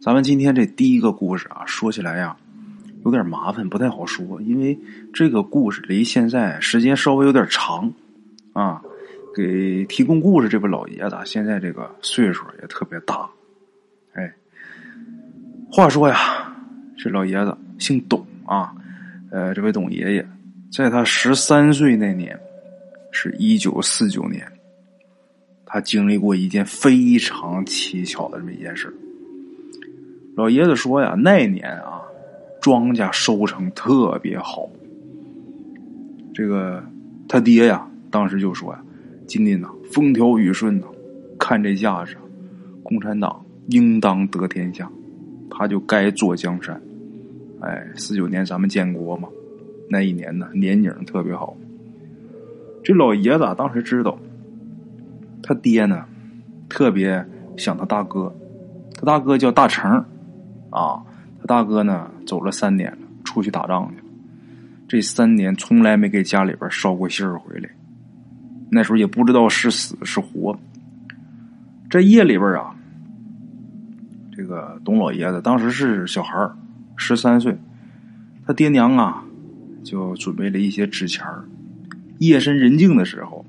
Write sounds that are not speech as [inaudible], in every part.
咱们今天这第一个故事啊，说起来呀，有点麻烦，不太好说，因为这个故事离现在时间稍微有点长啊。给提供故事这位老爷子，现在这个岁数也特别大。哎，话说呀，这老爷子姓董啊，呃，这位董爷爷，在他十三岁那年，是一九四九年，他经历过一件非常蹊跷的这么一件事。老爷子说呀，那年啊，庄稼收成特别好。这个他爹呀，当时就说呀：“今年呐，风调雨顺呐，看这架势，共产党应当得天下，他就该坐江山。”哎，四九年咱们建国嘛，那一年呢，年景特别好。这老爷子当时知道，他爹呢，特别想他大哥，他大哥叫大成。啊，他大哥呢走了三年了，出去打仗去了。这三年从来没给家里边捎过信儿回来。那时候也不知道是死是活。这夜里边啊，这个董老爷子当时是小孩十三岁，他爹娘啊就准备了一些纸钱夜深人静的时候，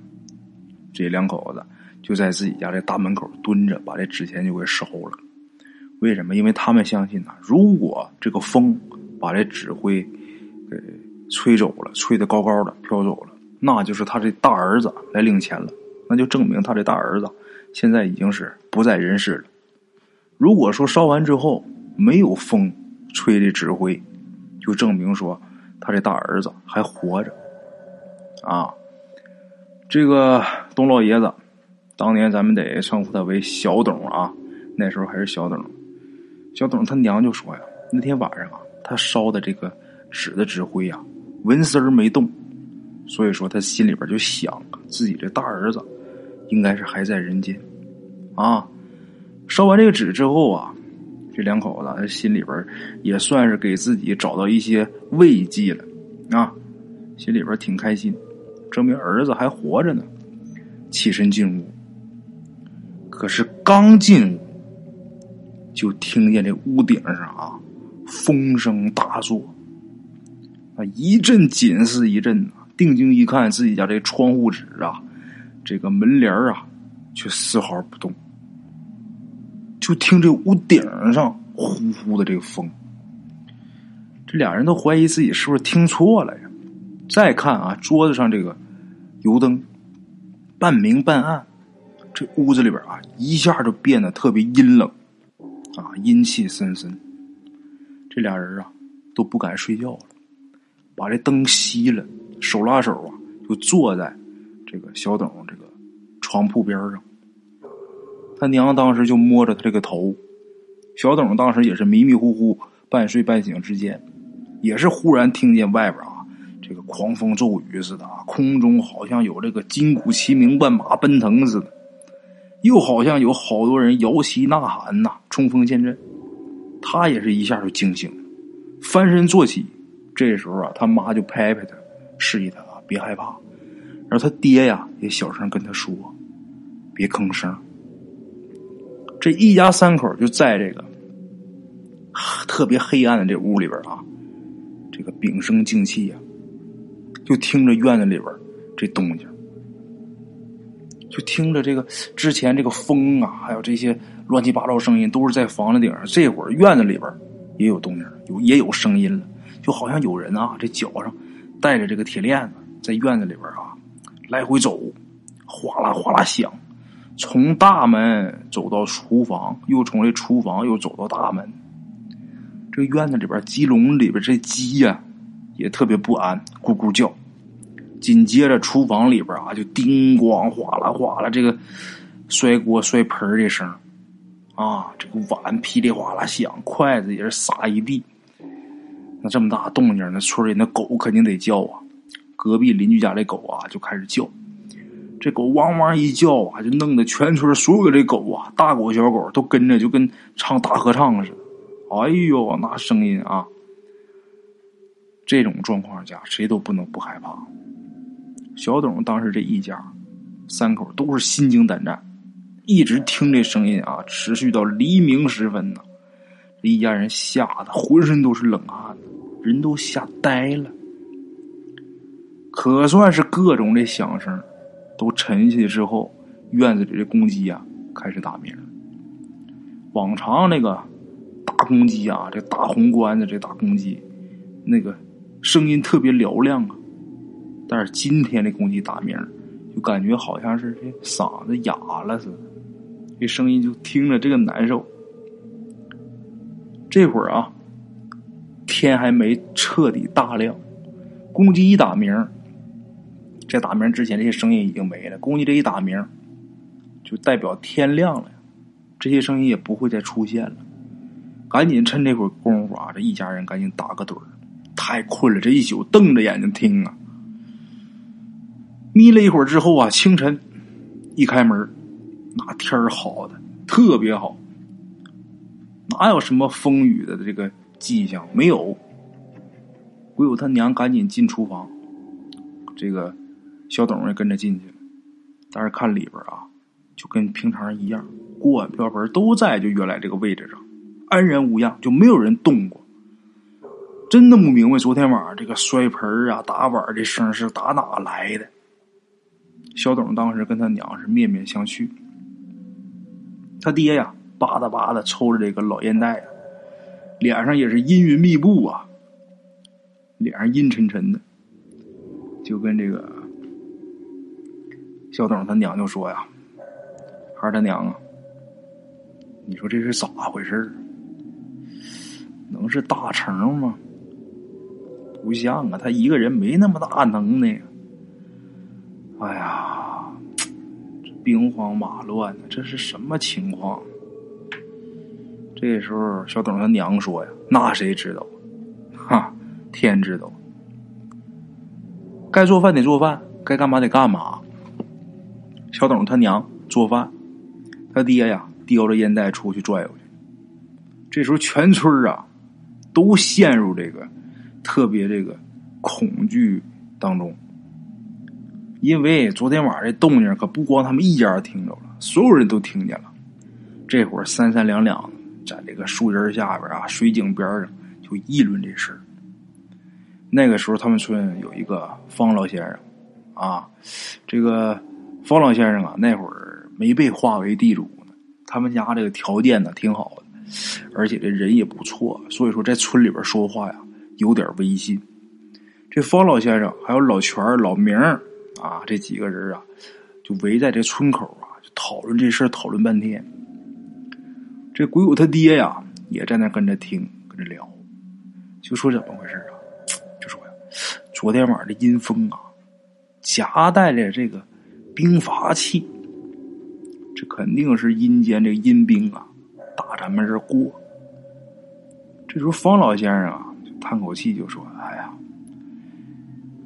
这两口子就在自己家这大门口蹲着，把这纸钱就给烧了。为什么？因为他们相信呐，如果这个风把这纸灰给吹走了，吹得高高的飘走了，那就是他这大儿子来领钱了，那就证明他这大儿子现在已经是不在人世了。如果说烧完之后没有风吹的纸灰，就证明说他这大儿子还活着。啊，这个董老爷子，当年咱们得称呼他为小董啊，那时候还是小董。小董他娘就说呀：“那天晚上啊，他烧的这个纸的纸灰呀，纹丝儿没动，所以说他心里边就想，自己这大儿子应该是还在人间。啊，烧完这个纸之后啊，这两口子心里边也算是给自己找到一些慰藉了啊，心里边挺开心，证明儿子还活着呢。起身进屋，可是刚进屋。”就听见这屋顶上啊，风声大作，啊一阵紧似一阵。定睛一看，自己家这窗户纸啊，这个门帘啊，却丝毫不动。就听这屋顶上呼呼的这个风，这俩人都怀疑自己是不是听错了呀？再看啊，桌子上这个油灯半明半暗，这屋子里边啊，一下就变得特别阴冷。啊，阴气森森，这俩人啊都不敢睡觉了，把这灯熄了，手拉手啊就坐在这个小董这个床铺边上。他娘当时就摸着他这个头，小董当时也是迷迷糊糊、半睡半醒之间，也是忽然听见外边啊这个狂风骤雨似的啊，空中好像有这个金鼓齐鸣、万马奔腾似的。又好像有好多人摇旗呐喊呐，冲锋陷阵。他也是一下就惊醒，翻身坐起。这时候啊，他妈就拍拍他，示意他啊别害怕。然后他爹呀也小声跟他说：“别吭声。”这一家三口就在这个特别黑暗的这屋里边啊，这个屏声静气呀，就听着院子里边这动静。就听着这个之前这个风啊，还有这些乱七八糟声音，都是在房子顶上。这会儿院子里边也有动静，有也有声音了，就好像有人啊，这脚上带着这个铁链子，在院子里边啊来回走，哗啦哗啦响。从大门走到厨房，又从这厨房又走到大门。这院子里边鸡笼里边这鸡呀，也特别不安，咕咕叫。紧接着，厨房里边啊，就叮咣哗啦哗啦，这个摔锅摔盆的声啊，这个碗噼里哗啦响，筷子也是撒一地。那这么大动静，那村里那狗肯定得叫啊。隔壁邻居家这狗啊，就开始叫。这狗汪汪一叫啊，就弄得全村所有的这狗啊，大狗小狗都跟着，就跟唱大合唱似的。哎呦，那声音啊！这种状况下，谁都不能不害怕。小董当时这一家三口都是心惊胆战，一直听这声音啊，持续到黎明时分呢。这一家人吓得浑身都是冷汗，人都吓呆了。可算是各种的响声都沉下去之后，院子里的公鸡啊开始打鸣。往常那个大公鸡啊，这大红冠子这大公鸡，那个声音特别嘹亮啊。但是今天这公鸡打鸣，就感觉好像是这嗓子哑了似的，这声音就听着这个难受。这会儿啊，天还没彻底大亮，公鸡一打鸣，这打鸣之前这些声音已经没了。公鸡这一打鸣，就代表天亮了，这些声音也不会再出现了。赶紧趁这会儿功夫啊，这一家人赶紧打个盹儿，太困了，这一宿瞪着眼睛听啊。眯了一会儿之后啊，清晨一开门，那天儿好的特别好，哪有什么风雨的这个迹象？没有。鬼友他娘赶紧进厨房，这个小董也跟着进去了。但是看里边啊，就跟平常一样，锅碗瓢盆都在就原来这个位置上，安然无恙，就没有人动过。真弄不明白昨天晚上这个摔盆啊、打碗的声是打哪来的。小董当时跟他娘是面面相觑，他爹呀吧嗒吧嗒抽着这个老烟袋，脸上也是阴云密布啊，脸上阴沉沉的，就跟这个小董他娘就说呀：“孩儿他娘啊，你说这是咋回事能是大成吗？不像啊，他一个人没那么大能耐。”哎呀，这兵荒马乱的，这是什么情况？这时候，小董他娘说呀：“那谁知道？哈，天知道。该做饭得做饭，该干嘛得干嘛。”小董他娘做饭，他爹呀叼着烟袋出去转悠去。这时候，全村啊都陷入这个特别这个恐惧当中。因为昨天晚上这动静可不光他们一家听着了，所有人都听见了。这会儿三三两两在这个树荫下边啊，水井边上就议论这事那个时候，他们村有一个方老先生啊，这个方老先生啊，那会儿没被划为地主呢。他们家这个条件呢挺好的，而且这人也不错，所以说在村里边说话呀有点威信。这方老先生还有老全、老明。啊，这几个人啊，就围在这村口啊，就讨论这事，讨论半天。这鬼友他爹呀，也在那跟着听，跟着聊，就说怎么回事啊？就说呀，昨天晚上的阴风啊，夹带着这个兵法气，这肯定是阴间这阴兵啊，打咱们这过。这时候方老先生啊，就叹口气，就说：“哎呀，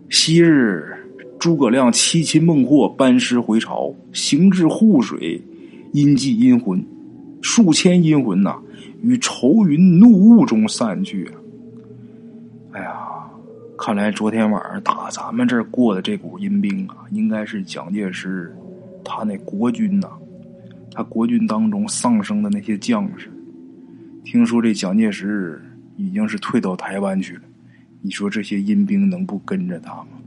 昔日。”诸葛亮七擒孟获，班师回朝，行至护水，阴祭阴魂，数千阴魂呐，于愁云怒雾中散去。哎呀，看来昨天晚上打咱们这儿过的这股阴兵啊，应该是蒋介石他那国军呐，他国军当中丧生的那些将士。听说这蒋介石已经是退到台湾去了，你说这些阴兵能不跟着他吗？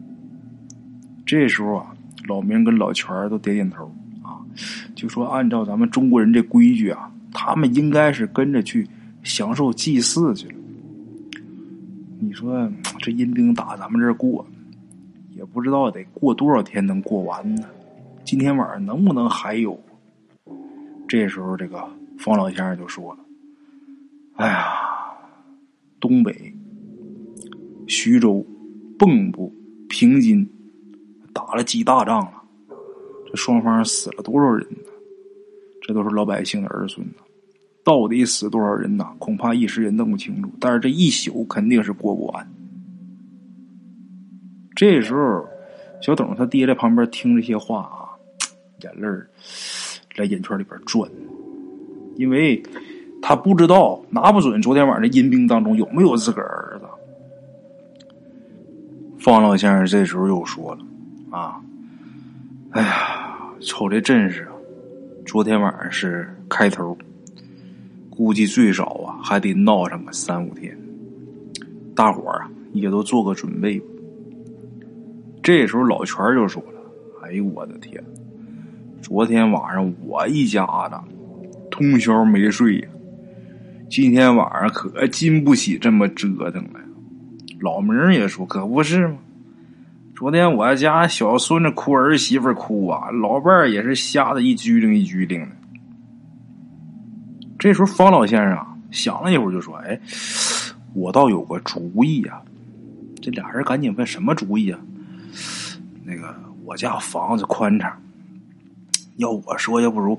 这时候啊，老明跟老全都点点头啊，就说按照咱们中国人这规矩啊，他们应该是跟着去享受祭祀去了。你说 [tsk] 这阴兵打咱们这儿过，也不知道得过多少天能过完呢？今天晚上能不能还有？这时候，这个方老先生就说了：“哎呀，东北、徐州、蚌埠、平津。”打了几大仗了，这双方死了多少人呢？这都是老百姓的儿孙呢，到底死多少人呢？恐怕一时也弄不清楚。但是这一宿肯定是过不完。这时候，小董他爹在旁边听这些话啊，眼泪在眼圈里边转，因为他不知道，拿不准昨天晚上的阴兵当中有没有自个儿儿子。方老先生这时候又说了。啊，哎呀，瞅这阵势啊！昨天晚上是开头，估计最少啊还得闹上个三五天。大伙儿啊也都做个准备。这时候老全就说了：“哎呦我的天！昨天晚上我一家子通宵没睡呀，今天晚上可经不起这么折腾了。”老明也说：“可不是吗？昨天我家小孙子哭，儿媳妇哭啊，老伴儿也是吓得一拘灵一拘灵的。”这时候方老先生啊想了一会儿就说：“哎，我倒有个主意啊！”这俩人赶紧问：“什么主意啊？”那个我家房子宽敞，要我说，要不如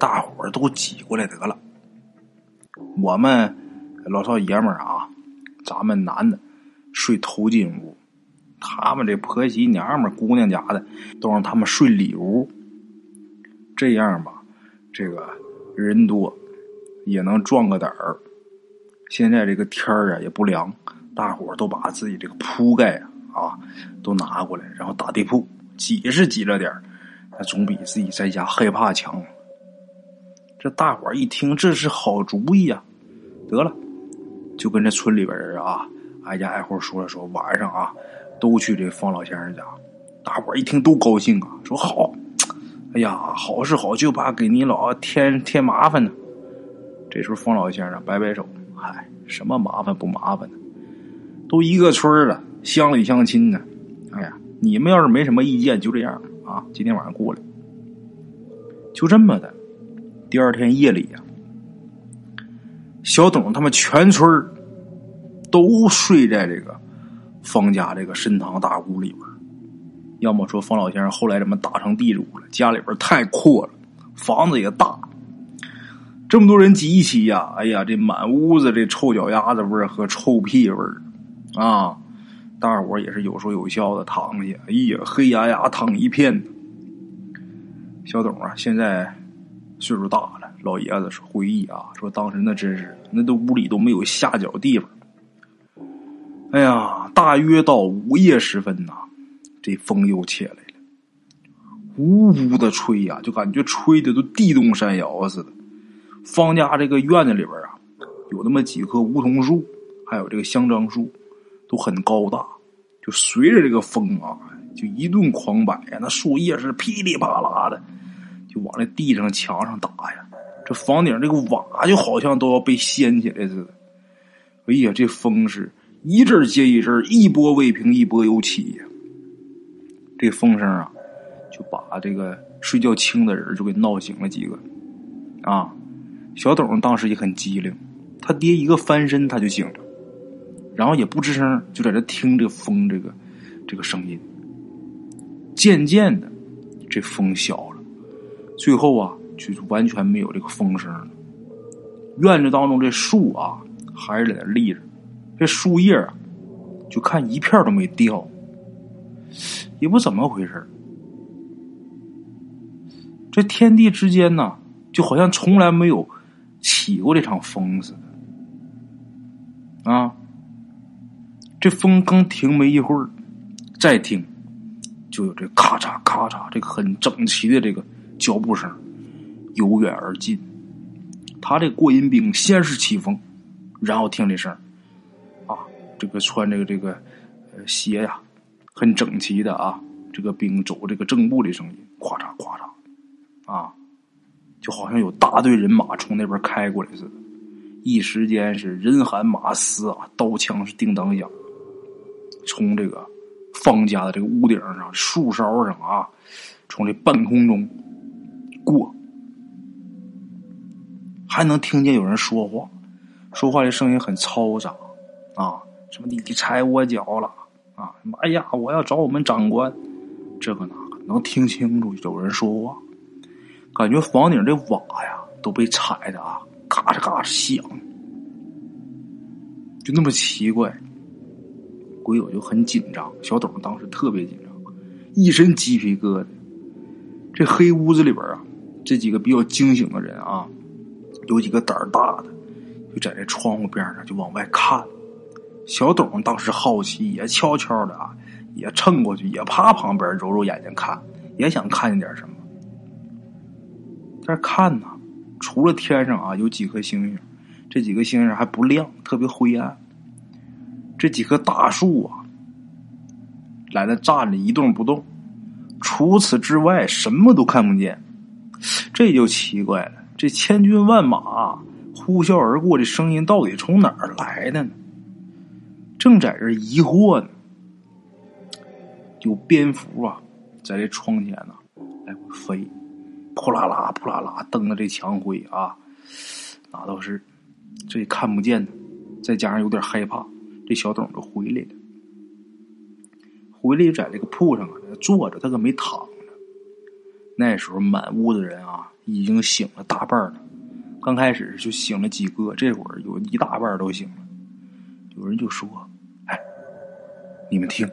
大伙儿都挤过来得了。我们老少爷们儿啊，咱们男的睡头巾屋，他们这婆媳娘们、姑娘家的都让他们睡里屋。这样吧，这个人多也能壮个胆儿。现在这个天儿啊也不凉，大伙儿都把自己这个铺盖啊。都拿过来，然后打地铺，挤是挤着点儿那总比自己在家害怕强。这大伙儿一听，这是好主意啊！得了，就跟这村里边人啊，挨家挨户说了说，晚上啊，都去这方老先生家。大伙一听都高兴啊，说好。哎呀，好是好，就怕给你老添添麻烦呢。这时候方老先生摆摆手，嗨，什么麻烦不麻烦的，都一个村了。乡里乡亲呢，哎呀，你们要是没什么意见，就这样啊。今天晚上过来，就这么的。第二天夜里呀，小董他们全村都睡在这个方家这个深堂大屋里边。要么说方老先生后来怎么打成地主了？家里边太阔了，房子也大，这么多人挤一起呀，哎呀，这满屋子这臭脚丫子味儿和臭屁味儿啊！大伙也是有说有笑的躺下，哎呀，黑压压躺一片。小董啊，现在岁数大了，老爷子说回忆啊，说当时那真是那都屋里都没有下脚地方。哎呀，大约到午夜时分呐，这风又起来了，呜呜的吹呀，就感觉吹的都地动山摇似的。方家这个院子里边啊，有那么几棵梧桐树，还有这个香樟树，都很高大。就随着这个风啊，就一顿狂摆呀，那树叶是噼里啪啦的，就往那地上、墙上打呀。这房顶这个瓦就好像都要被掀起来似的。哎呀，这风是一阵接一阵，一波未平一波又起呀。这风声啊，就把这个睡觉轻的人就给闹醒了几个。啊，小董当时也很机灵，他爹一个翻身他就醒了。然后也不吱声，就在这听这风，这个这个声音。渐渐的，这风小了，最后啊，就完全没有这个风声了。院子当中这树啊，还是在那立着，这树叶啊，就看一片都没掉，也不怎么回事这天地之间呢，就好像从来没有起过这场风似的，啊。这风刚停没一会儿，再听，就有这咔嚓咔嚓，这个很整齐的这个脚步声由远而近。他这过阴兵先是起风，然后听这声，这个穿这个这个鞋呀，很整齐的啊，这个兵走这个正步的声音，咵嚓咵嚓，啊，就好像有大队人马从那边开过来似的。一时间是人喊马嘶啊，刀枪是叮当响。从这个方家的这个屋顶上、树梢上啊，从这半空中过，还能听见有人说话，说话的声音很嘈杂啊，什么你踩我脚了啊，哎呀，我要找我们长官，这个呢能听清楚有人说话，感觉房顶这瓦呀都被踩的啊，嘎吱嘎吱响，就那么奇怪。鬼友就很紧张，小董当时特别紧张，一身鸡皮疙瘩。这黑屋子里边啊，这几个比较惊醒的人啊，有几个胆儿大的，就在这窗户边上就往外看。小董当时好奇，也悄悄的啊，也蹭过去，也趴旁边揉揉眼睛看，也想看见点什么。但是看呢，除了天上啊有几颗星星，这几个星星还不亮，特别灰暗。这几棵大树啊，在那站着一动不动，除此之外什么都看不见。这就奇怪了，这千军万马呼啸而过的声音到底从哪儿来的呢？正在这疑惑呢，有蝙蝠啊，在这窗前呢来回飞，扑啦啦扑啦啦蹬着这墙灰啊，那倒是，这也看不见呢，再加上有点害怕。这小董就回来了，回来就在这个铺上啊坐着，他可没躺着。那时候满屋子人啊已经醒了大半了，刚开始就醒了几个，这会儿有一大半都醒了。有人就说：“哎，你们听，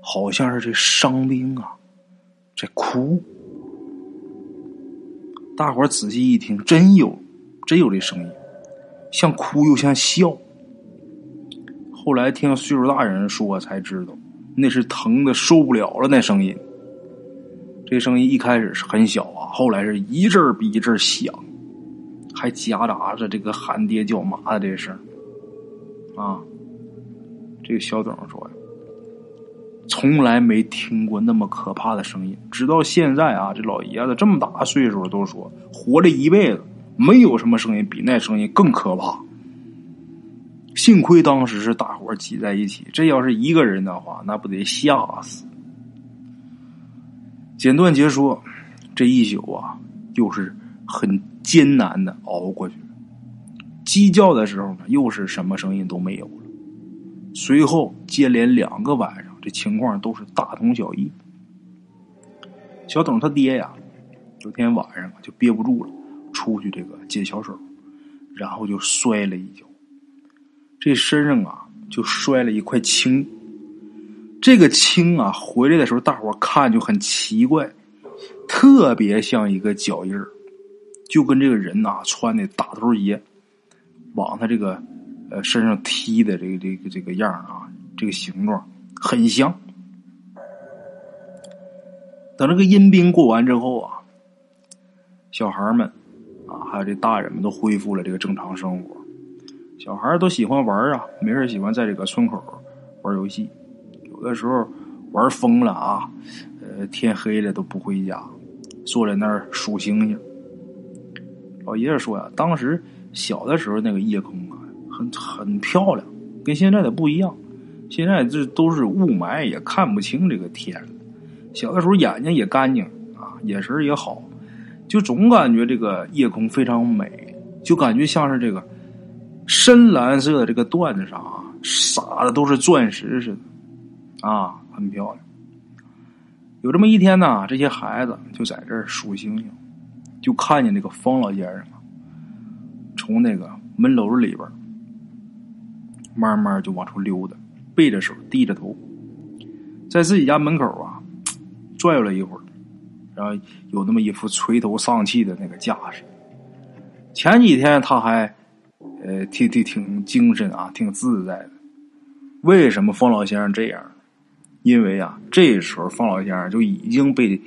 好像是这伤兵啊在哭。”大伙仔细一听，真有，真有这声音，像哭又像笑。后来听岁数大人说，才知道那是疼的受不了了。那声音，这声音一开始是很小啊，后来是一阵比一阵响，还夹杂着这个喊爹叫妈的这声啊。这个小董说，从来没听过那么可怕的声音，直到现在啊，这老爷子这么大岁数都说，活了一辈子没有什么声音比那声音更可怕。幸亏当时是大伙挤在一起，这要是一个人的话，那不得吓死。简短截说，这一宿啊，又是很艰难的熬过去。鸡叫的时候呢，又是什么声音都没有了。随后接连两个晚上，这情况都是大同小异。小董他爹呀，有天晚上就憋不住了，出去这个接小手，然后就摔了一跤。这身上啊，就摔了一块青。这个青啊，回来的时候，大伙看就很奇怪，特别像一个脚印儿，就跟这个人呐穿的大头鞋，往他这个呃身上踢的这个这个这个样啊，这个形状很像。等这个阴兵过完之后啊，小孩们啊，还有这大人们都恢复了这个正常生活。小孩都喜欢玩啊，没事喜欢在这个村口玩游戏，有的时候玩疯了啊，呃，天黑了都不回家，坐在那儿数星星。老爷子说呀，当时小的时候那个夜空啊，很很漂亮，跟现在的不一样。现在这都是雾霾，也看不清这个天。小的时候眼睛也干净啊，眼神也好，就总感觉这个夜空非常美，就感觉像是这个。深蓝色的这个缎子上啊，撒的都是钻石似的，啊，很漂亮。有这么一天呢，这些孩子就在这儿数星星，就看见那个方老先生，从那个门楼里边慢慢就往出溜达，背着手，低着头，在自己家门口啊转悠了一会儿，然后有那么一副垂头丧气的那个架势。前几天他还。呃，挺挺挺精神啊，挺自在的。为什么方老先生这样？因为啊，这时候方老先生就已经被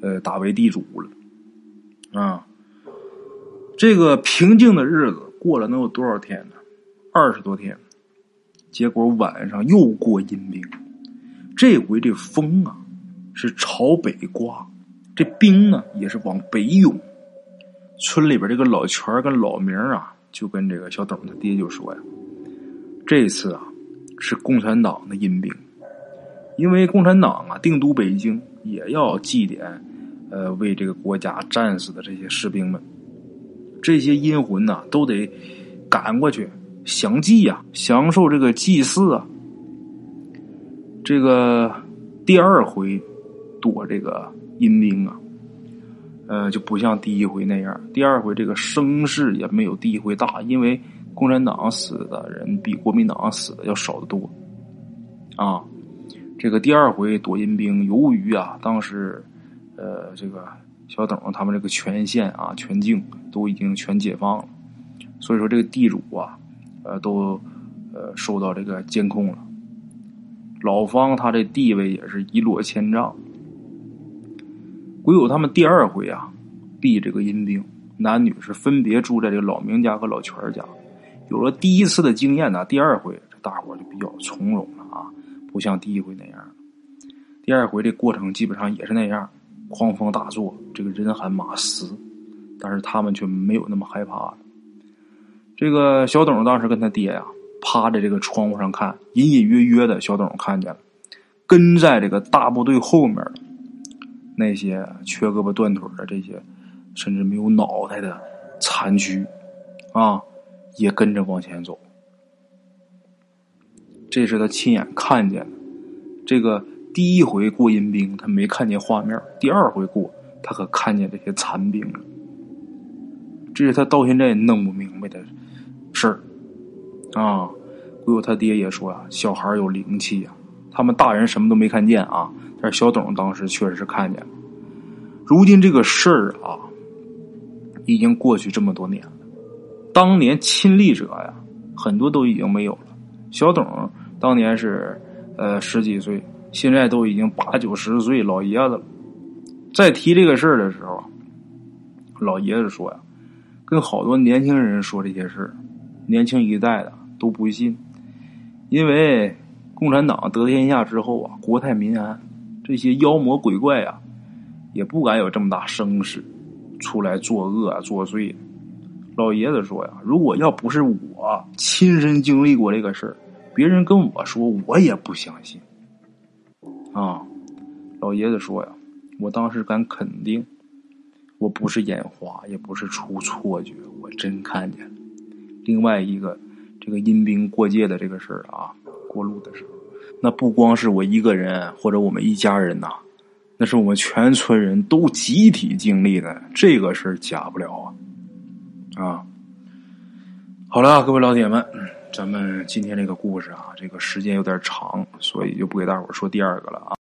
呃打为地主了啊。这个平静的日子过了能有多少天呢？二十多天。结果晚上又过阴兵，这回这风啊是朝北刮，这冰呢也是往北涌。村里边这个老全跟老明啊。就跟这个小董他爹就说呀：“这次啊，是共产党的阴兵，因为共产党啊定都北京，也要祭奠，呃，为这个国家战死的这些士兵们。这些阴魂呐，都得赶过去享祭呀，享受这个祭祀啊。这个第二回躲这个阴兵啊。”呃，就不像第一回那样。第二回这个声势也没有第一回大，因为共产党死的人比国民党死的要少得多。啊，这个第二回躲阴兵，由于啊，当时呃，这个小董他们这个全县啊、全境都已经全解放了，所以说这个地主啊，呃，都呃受到这个监控了。老方他的地位也是一落千丈。唯有他们第二回啊，避这个阴兵，男女是分别住在这个老明家和老全家。有了第一次的经验呢，第二回这大伙就比较从容了啊，不像第一回那样。第二回这过程基本上也是那样，狂风大作，这个人喊马嘶，但是他们却没有那么害怕了。这个小董当时跟他爹呀，趴在这个窗户上看，隐隐约约的，小董看见了，跟在这个大部队后面那些缺胳膊断腿的这些，甚至没有脑袋的残躯，啊，也跟着往前走。这是他亲眼看见的。这个第一回过阴兵，他没看见画面；第二回过，他可看见这些残兵了。这是他到现在也弄不明白的。事儿啊，鬼友他爹也说啊，小孩有灵气呀。他们大人什么都没看见啊，但是小董当时确实是看见了。如今这个事儿啊，已经过去这么多年了。当年亲历者呀，很多都已经没有了。小董当年是呃十几岁，现在都已经八九十岁老爷子了。在提这个事儿的时候，老爷子说呀，跟好多年轻人说这些事儿。年轻一代的都不信，因为共产党得天下之后啊，国泰民安，这些妖魔鬼怪啊，也不敢有这么大声势出来作恶啊作祟。老爷子说呀，如果要不是我亲身经历过这个事儿，别人跟我说，我也不相信。啊，老爷子说呀，我当时敢肯定，我不是眼花，也不是出错觉，我真看见了。另外一个，这个阴兵过界的这个事儿啊，过路的时候，那不光是我一个人或者我们一家人呐，那是我们全村人都集体经历的，这个事儿假不了啊！啊，好了，各位老铁们，咱们今天这个故事啊，这个时间有点长，所以就不给大伙说第二个了啊。